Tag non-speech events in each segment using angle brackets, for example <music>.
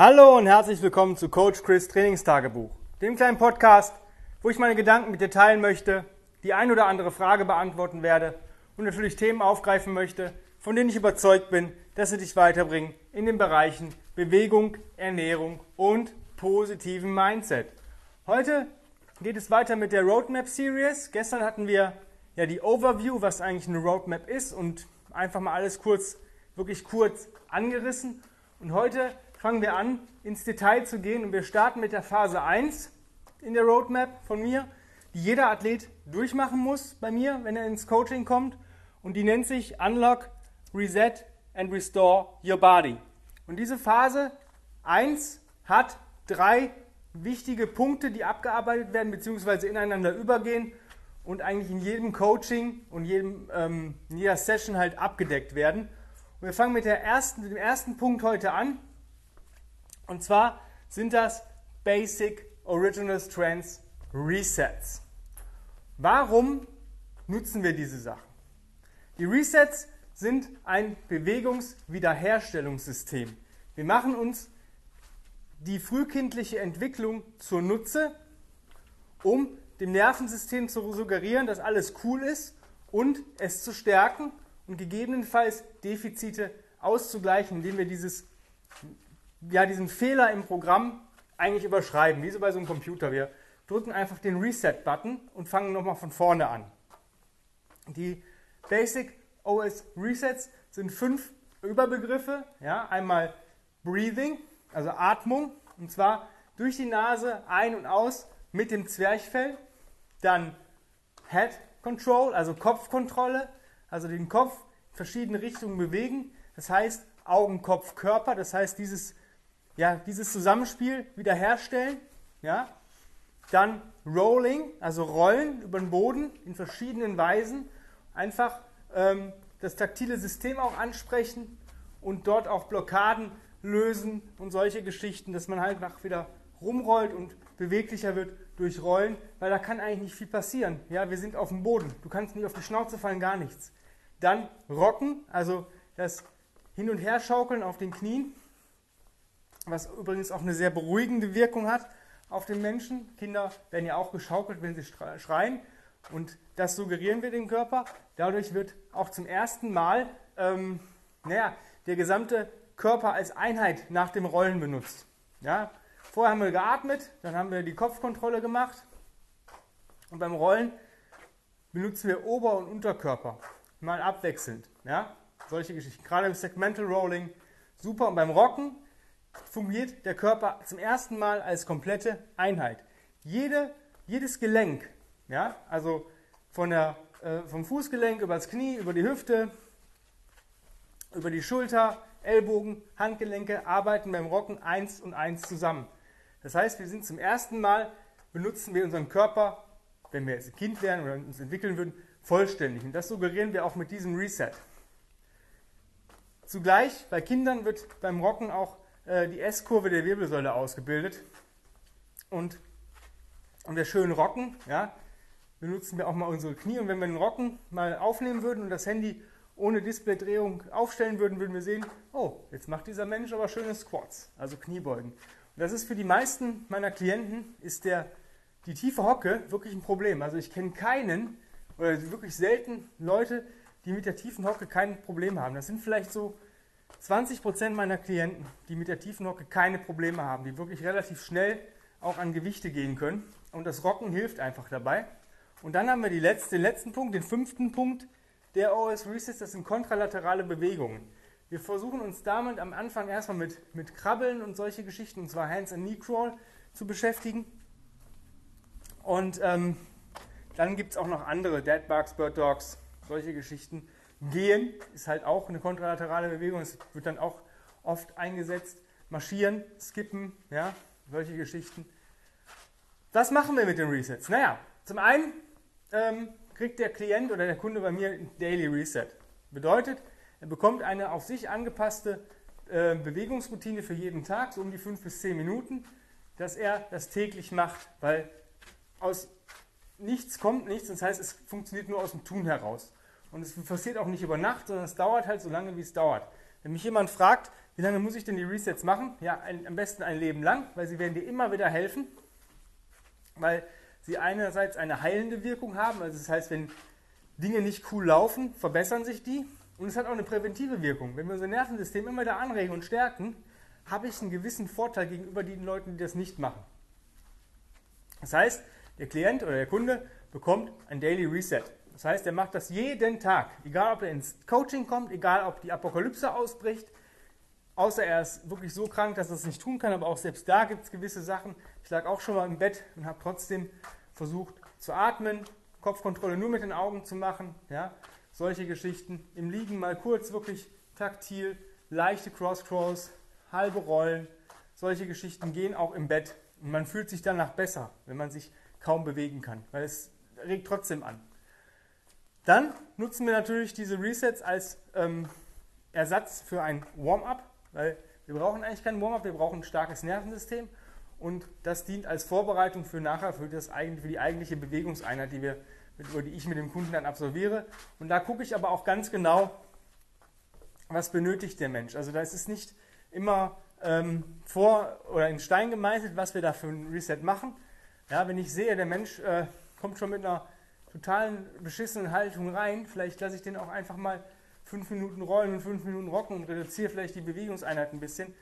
Hallo und herzlich willkommen zu Coach Chris Trainingstagebuch, dem kleinen Podcast, wo ich meine Gedanken mit dir teilen möchte, die ein oder andere Frage beantworten werde und natürlich Themen aufgreifen möchte, von denen ich überzeugt bin, dass sie dich weiterbringen in den Bereichen Bewegung, Ernährung und positiven Mindset. Heute geht es weiter mit der Roadmap Series. Gestern hatten wir ja die Overview, was eigentlich eine Roadmap ist und einfach mal alles kurz, wirklich kurz angerissen. Und heute fangen wir an, ins Detail zu gehen und wir starten mit der Phase 1 in der Roadmap von mir, die jeder Athlet durchmachen muss bei mir, wenn er ins Coaching kommt. Und die nennt sich Unlock, Reset and Restore Your Body. Und diese Phase 1 hat drei wichtige Punkte, die abgearbeitet werden bzw. ineinander übergehen und eigentlich in jedem Coaching und jedem, ähm, in jeder Session halt abgedeckt werden. Und wir fangen mit der ersten, dem ersten Punkt heute an. Und zwar sind das Basic Original Strengths Resets. Warum nutzen wir diese Sachen? Die Resets sind ein Bewegungswiederherstellungssystem. Wir machen uns die frühkindliche Entwicklung zur Nutze, um dem Nervensystem zu suggerieren, dass alles cool ist und es zu stärken und gegebenenfalls Defizite auszugleichen, indem wir dieses ja, diesen Fehler im Programm eigentlich überschreiben, wie so bei so einem Computer. Wir drücken einfach den Reset-Button und fangen nochmal von vorne an. Die Basic OS Resets sind fünf Überbegriffe. Ja, einmal Breathing, also Atmung, und zwar durch die Nase ein- und aus mit dem Zwerchfell. Dann Head Control, also Kopfkontrolle, also den Kopf in verschiedene Richtungen bewegen. Das heißt Augen, Kopf, Körper. Das heißt dieses ja, dieses Zusammenspiel wiederherstellen. Ja. Dann Rolling, also Rollen über den Boden in verschiedenen Weisen. Einfach ähm, das taktile System auch ansprechen und dort auch Blockaden lösen und solche Geschichten, dass man halt nach wieder rumrollt und beweglicher wird durch Rollen, weil da kann eigentlich nicht viel passieren. Ja, wir sind auf dem Boden. Du kannst nicht auf die Schnauze fallen, gar nichts. Dann Rocken, also das Hin- und Herschaukeln auf den Knien was übrigens auch eine sehr beruhigende Wirkung hat auf den Menschen. Kinder werden ja auch geschaukelt, wenn sie schreien. Und das suggerieren wir dem Körper. Dadurch wird auch zum ersten Mal ähm, naja, der gesamte Körper als Einheit nach dem Rollen benutzt. Ja? Vorher haben wir geatmet, dann haben wir die Kopfkontrolle gemacht. Und beim Rollen benutzen wir Ober- und Unterkörper. Mal abwechselnd. Ja? Solche Geschichten. Gerade im Segmental Rolling super. Und beim Rocken fungiert der Körper zum ersten Mal als komplette Einheit. Jede, jedes Gelenk, ja, also von der, äh, vom Fußgelenk über das Knie, über die Hüfte, über die Schulter, Ellbogen, Handgelenke arbeiten beim Rocken eins und eins zusammen. Das heißt, wir sind zum ersten Mal, benutzen wir unseren Körper, wenn wir jetzt ein Kind wären oder uns entwickeln würden, vollständig. Und das suggerieren wir auch mit diesem Reset. Zugleich bei Kindern wird beim Rocken auch die S-Kurve der Wirbelsäule ausgebildet. Und, und wir schön rocken, ja, benutzen wir auch mal unsere Knie. Und wenn wir den Rocken mal aufnehmen würden und das Handy ohne Displaydrehung aufstellen würden, würden wir sehen, oh, jetzt macht dieser Mensch aber schöne Squats, also Kniebeugen. Und das ist für die meisten meiner Klienten, ist der, die tiefe Hocke wirklich ein Problem. Also ich kenne keinen oder wirklich selten Leute, die mit der tiefen Hocke kein Problem haben. Das sind vielleicht so 20% meiner Klienten, die mit der tiefen Hocke keine Probleme haben, die wirklich relativ schnell auch an Gewichte gehen können. Und das Rocken hilft einfach dabei. Und dann haben wir letzte, den letzten Punkt, den fünften Punkt der OS Resets, das sind kontralaterale Bewegungen. Wir versuchen uns damit am Anfang erstmal mit, mit Krabbeln und solche Geschichten, und zwar Hands and Knee Crawl, zu beschäftigen. Und ähm, dann gibt es auch noch andere, Dead Bugs, Bird Dogs, solche Geschichten. Gehen ist halt auch eine kontralaterale Bewegung, es wird dann auch oft eingesetzt. Marschieren, skippen, ja, solche Geschichten. Was machen wir mit den Resets? Naja, zum einen ähm, kriegt der Klient oder der Kunde bei mir ein Daily Reset. Bedeutet, er bekommt eine auf sich angepasste äh, Bewegungsroutine für jeden Tag, so um die fünf bis zehn Minuten, dass er das täglich macht, weil aus nichts kommt nichts, das heißt, es funktioniert nur aus dem Tun heraus. Und es passiert auch nicht über Nacht, sondern es dauert halt so lange, wie es dauert. Wenn mich jemand fragt, Wie lange muss ich denn die Resets machen? Ja, ein, am besten ein Leben lang, weil sie werden dir immer wieder helfen, weil sie einerseits eine heilende Wirkung haben, also das heißt, wenn Dinge nicht cool laufen, verbessern sich die und es hat auch eine präventive Wirkung. Wenn wir unser Nervensystem immer wieder anregen und stärken, habe ich einen gewissen Vorteil gegenüber den Leuten, die das nicht machen. Das heißt, der Klient oder der Kunde bekommt ein Daily Reset. Das heißt, er macht das jeden Tag, egal ob er ins Coaching kommt, egal ob die Apokalypse ausbricht, außer er ist wirklich so krank, dass er es nicht tun kann, aber auch selbst da gibt es gewisse Sachen. Ich lag auch schon mal im Bett und habe trotzdem versucht zu atmen, Kopfkontrolle nur mit den Augen zu machen, ja, solche Geschichten. Im Liegen mal kurz wirklich taktil, leichte Cross-Crawls, halbe Rollen, solche Geschichten gehen auch im Bett. Und man fühlt sich danach besser, wenn man sich kaum bewegen kann, weil es regt trotzdem an. Dann nutzen wir natürlich diese Resets als ähm, Ersatz für ein Warm-up, weil wir brauchen eigentlich kein Warm-up, wir brauchen ein starkes Nervensystem und das dient als Vorbereitung für nachher, für, das, für die eigentliche Bewegungseinheit, die, wir, die ich mit dem Kunden dann absolviere. Und da gucke ich aber auch ganz genau, was benötigt der Mensch. Also da ist es nicht immer ähm, vor oder in Stein gemeißelt, was wir da für ein Reset machen. Ja, wenn ich sehe, der Mensch äh, kommt schon mit einer totalen beschissenen Haltung rein, vielleicht lasse ich den auch einfach mal fünf Minuten rollen und fünf Minuten rocken und reduziere vielleicht die Bewegungseinheit ein bisschen,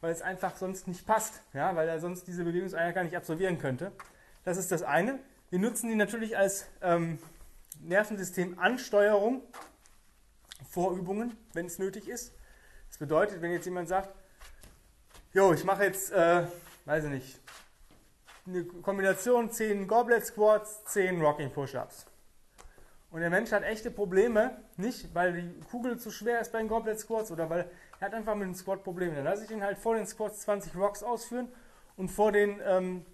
weil es einfach sonst nicht passt, ja, weil er sonst diese Bewegungseinheit gar nicht absolvieren könnte. Das ist das eine. Wir nutzen die natürlich als ähm, Nervensystem-Ansteuerung, Vorübungen, wenn es nötig ist. Das bedeutet, wenn jetzt jemand sagt, jo, ich mache jetzt, äh, weiß ich nicht, eine Kombination 10 Goblet Squats, 10 Rocking Push-Ups. Und der Mensch hat echte Probleme, nicht weil die Kugel zu schwer ist bei den Goblet Squats oder weil er hat einfach mit dem Squat Probleme. Dann lasse ich ihn halt vor den Squats 20 Rocks ausführen und vor den ähm,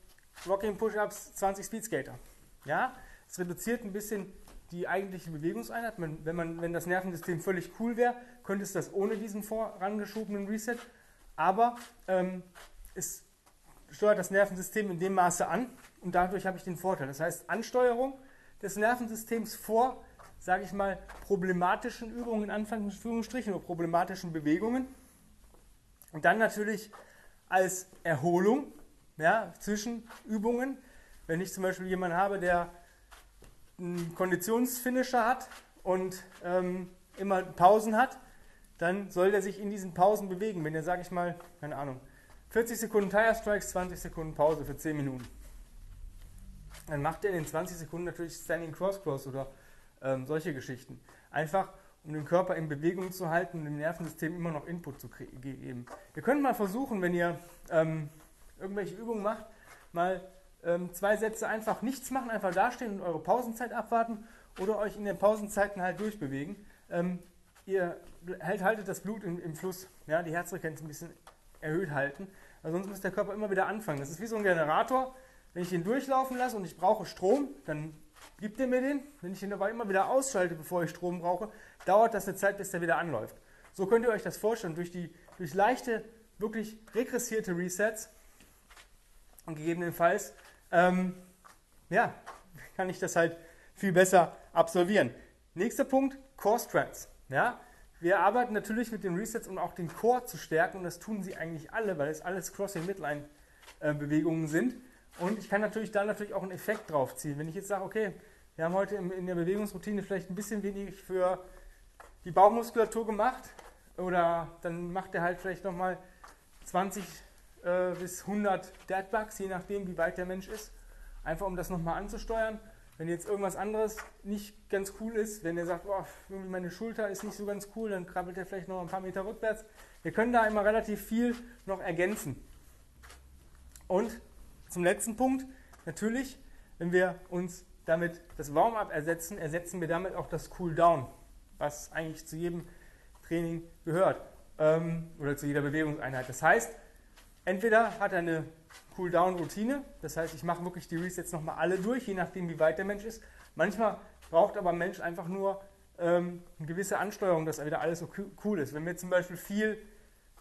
Rocking Push-Ups 20 Speed Skater. Ja, es reduziert ein bisschen die eigentliche Bewegungseinheit. Wenn, man, wenn das Nervensystem völlig cool wäre, könnte es das ohne diesen vorangeschobenen Reset. Aber ähm, es steuert das Nervensystem in dem Maße an und dadurch habe ich den Vorteil. Das heißt, Ansteuerung des Nervensystems vor, sage ich mal, problematischen Übungen in Anführungsstrichen oder problematischen Bewegungen. Und dann natürlich als Erholung ja, zwischen Übungen. Wenn ich zum Beispiel jemanden habe, der einen Konditionsfinisher hat und ähm, immer Pausen hat, dann soll der sich in diesen Pausen bewegen. Wenn er, sage ich mal, keine Ahnung, 40 Sekunden Tire Strikes, 20 Sekunden Pause für 10 Minuten. Dann macht er in den 20 Sekunden natürlich Standing Cross Cross oder ähm, solche Geschichten. Einfach, um den Körper in Bewegung zu halten und dem Nervensystem immer noch Input zu geben. Ihr könnt mal versuchen, wenn ihr ähm, irgendwelche Übungen macht, mal ähm, zwei Sätze einfach nichts machen, einfach dastehen und eure Pausenzeit abwarten oder euch in den Pausenzeiten halt durchbewegen. Ähm, ihr halt, haltet das Blut im, im Fluss, ja, die Herzfrequenz ein bisschen erhöht halten, weil sonst muss der Körper immer wieder anfangen. Das ist wie so ein Generator. Wenn ich ihn durchlaufen lasse und ich brauche Strom, dann gibt er mir den. Wenn ich ihn aber immer wieder ausschalte, bevor ich Strom brauche, dauert das eine Zeit, bis der wieder anläuft. So könnt ihr euch das vorstellen. Durch, die, durch leichte, wirklich regressierte Resets und gegebenenfalls ähm, ja, <laughs> kann ich das halt viel besser absolvieren. Nächster Punkt, Core Strengths. Ja, wir arbeiten natürlich mit den Resets, um auch den Core zu stärken und das tun sie eigentlich alle, weil es alles Crossing-Midline-Bewegungen sind. Und ich kann natürlich da natürlich auch einen Effekt drauf ziehen. Wenn ich jetzt sage, okay, wir haben heute in der Bewegungsroutine vielleicht ein bisschen wenig für die Bauchmuskulatur gemacht oder dann macht er halt vielleicht nochmal 20 äh, bis 100 Deadbugs, je nachdem, wie weit der Mensch ist. Einfach um das nochmal anzusteuern. Wenn jetzt irgendwas anderes nicht ganz cool ist, wenn er sagt, oh, irgendwie meine Schulter ist nicht so ganz cool, dann krabbelt er vielleicht noch ein paar Meter rückwärts. Wir können da immer relativ viel noch ergänzen. Und zum letzten Punkt, natürlich, wenn wir uns damit das Warm-up ersetzen, ersetzen wir damit auch das Cool-Down, was eigentlich zu jedem Training gehört ähm, oder zu jeder Bewegungseinheit. Das heißt, entweder hat er eine Cool-Down-Routine. Das heißt, ich mache wirklich die Resets nochmal alle durch, je nachdem, wie weit der Mensch ist. Manchmal braucht aber ein Mensch einfach nur ähm, eine gewisse Ansteuerung, dass er wieder alles so cool ist. Wenn wir zum Beispiel viel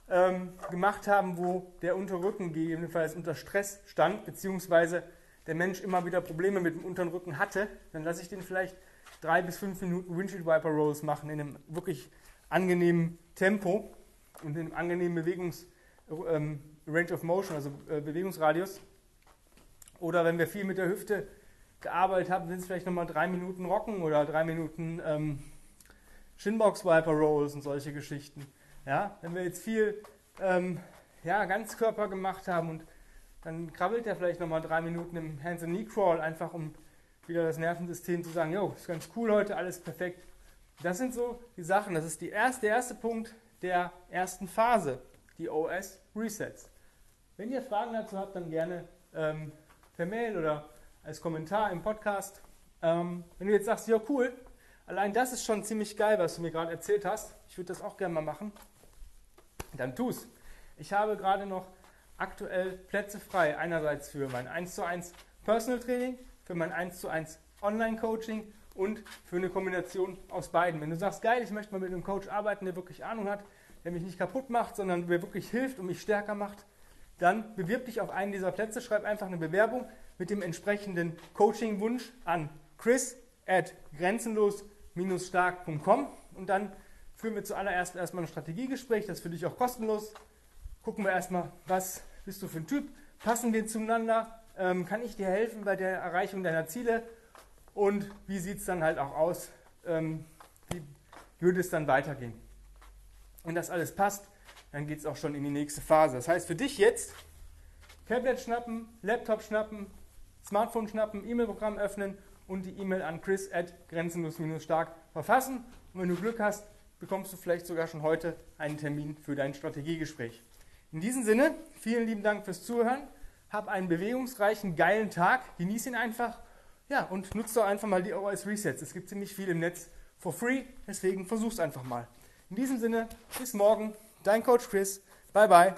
ähm, gemacht haben, wo der Unterrücken gegebenenfalls unter Stress stand, beziehungsweise der Mensch immer wieder Probleme mit dem unteren Rücken hatte, dann lasse ich den vielleicht drei bis fünf Minuten Windshield Wiper Rolls machen in einem wirklich angenehmen Tempo. und dem angenehmen Bewegungs, ähm, Range of Motion, also äh, Bewegungsradius. Oder wenn wir viel mit der Hüfte gearbeitet haben, sind es vielleicht nochmal drei Minuten Rocken oder drei Minuten ähm, Shinbox Wiper Rolls und solche Geschichten. Ja, wenn wir jetzt viel ähm, ja, Ganzkörper gemacht haben und dann krabbelt er vielleicht nochmal drei Minuten im Hands and Knee Crawl, einfach um wieder das Nervensystem zu sagen, jo, ist ganz cool heute, alles perfekt. Das sind so die Sachen. Das ist die erste, der erste Punkt der ersten Phase, die OS Resets. Wenn ihr Fragen dazu habt, dann gerne ähm, per Mail oder als Kommentar im Podcast. Ähm, wenn du jetzt sagst, ja cool, allein das ist schon ziemlich geil, was du mir gerade erzählt hast, ich würde das auch gerne mal machen, dann tu's. Ich habe gerade noch aktuell Plätze frei, einerseits für mein 1 zu 1 Personal Training, für mein 1 zu 1 Online Coaching und für eine Kombination aus beiden. Wenn du sagst, geil, ich möchte mal mit einem Coach arbeiten, der wirklich Ahnung hat, der mich nicht kaputt macht, sondern der wirklich hilft und mich stärker macht, dann bewirb dich auf einen dieser Plätze, schreib einfach eine Bewerbung mit dem entsprechenden Coaching-Wunsch an chris at grenzenlos-stark.com und dann führen wir zuallererst erstmal ein Strategiegespräch, das ist für dich auch kostenlos. Gucken wir erstmal, was bist du für ein Typ, passen wir zueinander, ähm, kann ich dir helfen bei der Erreichung deiner Ziele? Und wie sieht es dann halt auch aus, ähm, wie würde es dann weitergehen. Wenn das alles passt, dann geht es auch schon in die nächste Phase. Das heißt für dich jetzt, Tablet schnappen, Laptop schnappen, Smartphone schnappen, E-Mail-Programm öffnen und die E-Mail an chris at grenzenlos-stark verfassen. Und wenn du Glück hast, bekommst du vielleicht sogar schon heute einen Termin für dein Strategiegespräch. In diesem Sinne, vielen lieben Dank fürs Zuhören. Hab einen bewegungsreichen, geilen Tag. Genieß ihn einfach. Ja, und nutzt doch einfach mal die OS Resets. Es gibt ziemlich viel im Netz for free, deswegen versuch's einfach mal. In diesem Sinne, bis morgen. Dein Coach Chris. Bye bye.